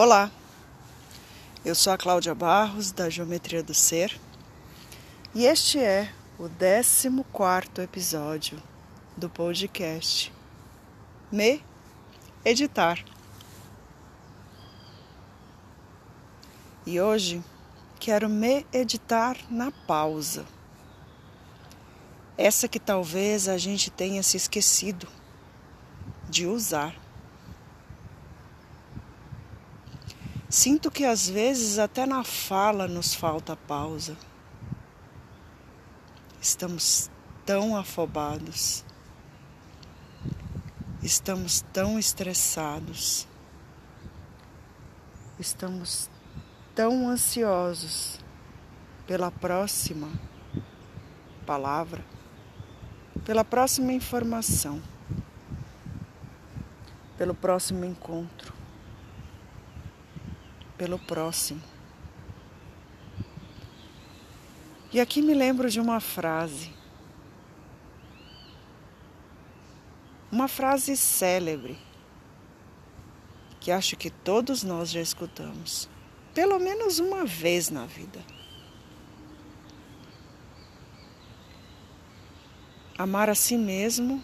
Olá, eu sou a Cláudia Barros, da Geometria do Ser, e este é o 14 episódio do podcast Me Editar. E hoje quero me editar na pausa. Essa que talvez a gente tenha se esquecido de usar. Sinto que às vezes até na fala nos falta pausa. Estamos tão afobados, estamos tão estressados, estamos tão ansiosos pela próxima palavra, pela próxima informação, pelo próximo encontro pelo próximo. E aqui me lembro de uma frase. Uma frase célebre que acho que todos nós já escutamos, pelo menos uma vez na vida. Amar a si mesmo,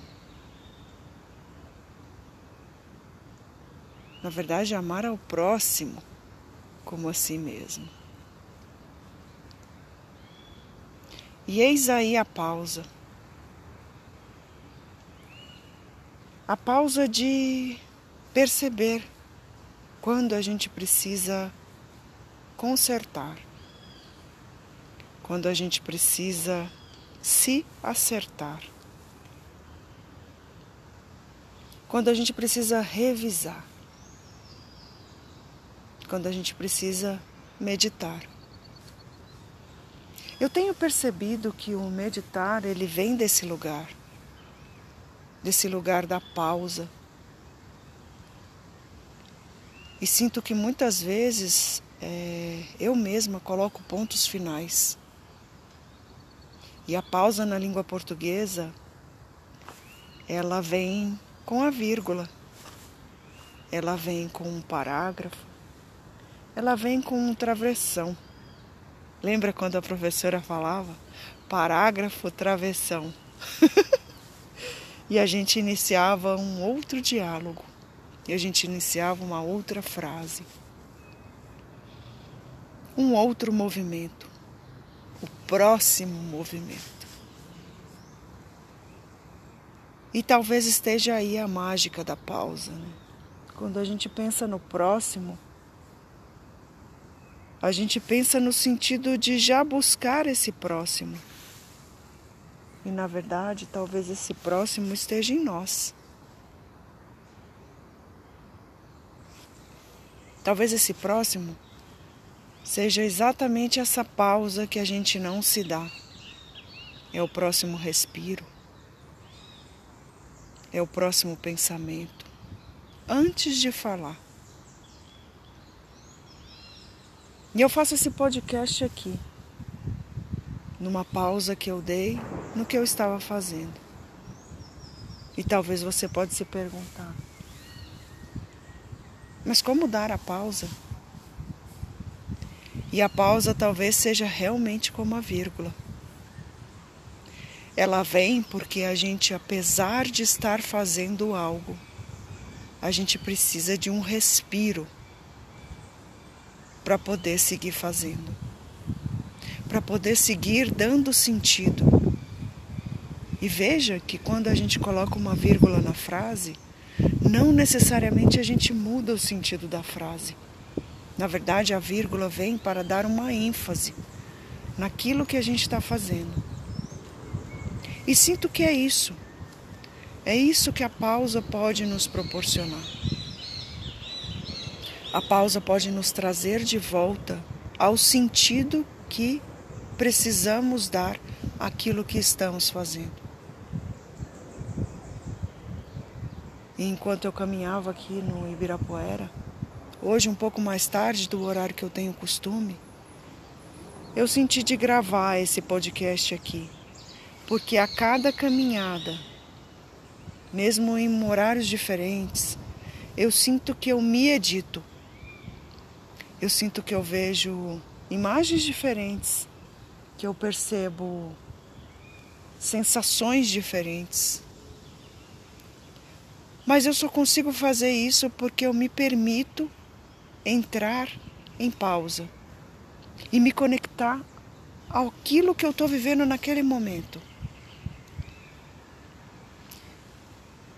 na verdade, amar ao próximo como a si mesmo. E eis aí a pausa. A pausa de perceber quando a gente precisa consertar, quando a gente precisa se acertar, quando a gente precisa revisar quando a gente precisa meditar. Eu tenho percebido que o meditar ele vem desse lugar, desse lugar da pausa. E sinto que muitas vezes é, eu mesma coloco pontos finais. E a pausa na língua portuguesa, ela vem com a vírgula, ela vem com um parágrafo, ela vem com um travessão. Lembra quando a professora falava? Parágrafo, travessão. e a gente iniciava um outro diálogo. E a gente iniciava uma outra frase. Um outro movimento. O próximo movimento. E talvez esteja aí a mágica da pausa. Né? Quando a gente pensa no próximo, a gente pensa no sentido de já buscar esse próximo. E na verdade, talvez esse próximo esteja em nós. Talvez esse próximo seja exatamente essa pausa que a gente não se dá. É o próximo respiro. É o próximo pensamento. Antes de falar. E eu faço esse podcast aqui, numa pausa que eu dei no que eu estava fazendo. E talvez você pode se perguntar: mas como dar a pausa? E a pausa talvez seja realmente como a vírgula. Ela vem porque a gente, apesar de estar fazendo algo, a gente precisa de um respiro para poder seguir fazendo, para poder seguir dando sentido. E veja que quando a gente coloca uma vírgula na frase, não necessariamente a gente muda o sentido da frase. Na verdade, a vírgula vem para dar uma ênfase naquilo que a gente está fazendo. E sinto que é isso. É isso que a pausa pode nos proporcionar. A pausa pode nos trazer de volta ao sentido que precisamos dar àquilo que estamos fazendo. E enquanto eu caminhava aqui no Ibirapuera, hoje um pouco mais tarde do horário que eu tenho costume, eu senti de gravar esse podcast aqui, porque a cada caminhada, mesmo em horários diferentes, eu sinto que eu me edito eu sinto que eu vejo imagens diferentes, que eu percebo sensações diferentes. Mas eu só consigo fazer isso porque eu me permito entrar em pausa e me conectar àquilo que eu estou vivendo naquele momento.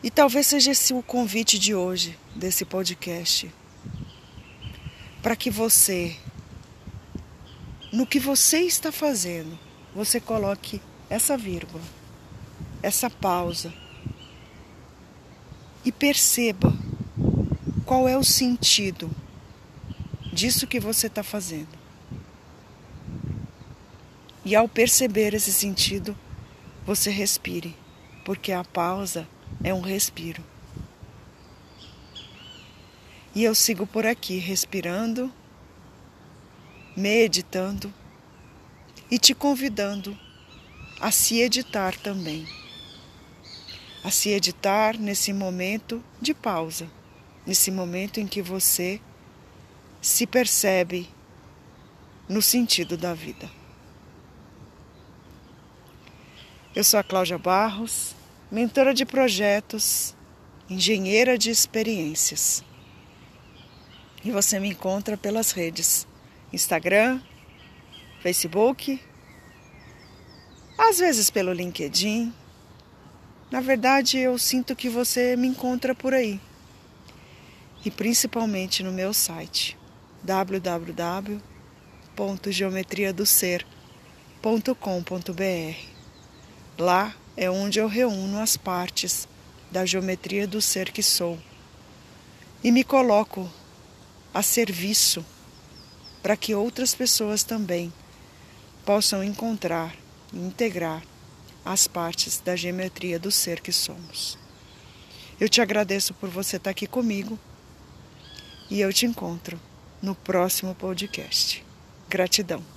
E talvez seja esse o convite de hoje, desse podcast. Para que você, no que você está fazendo, você coloque essa vírgula, essa pausa e perceba qual é o sentido disso que você está fazendo. E ao perceber esse sentido, você respire, porque a pausa é um respiro. E eu sigo por aqui respirando, meditando e te convidando a se editar também. A se editar nesse momento de pausa, nesse momento em que você se percebe no sentido da vida. Eu sou a Cláudia Barros, mentora de projetos, engenheira de experiências. E você me encontra pelas redes Instagram, Facebook, às vezes pelo LinkedIn. Na verdade, eu sinto que você me encontra por aí. E principalmente no meu site www.geometriadoser.com.br. Lá é onde eu reúno as partes da geometria do ser que sou e me coloco a serviço para que outras pessoas também possam encontrar e integrar as partes da geometria do ser que somos. Eu te agradeço por você estar aqui comigo e eu te encontro no próximo podcast. Gratidão.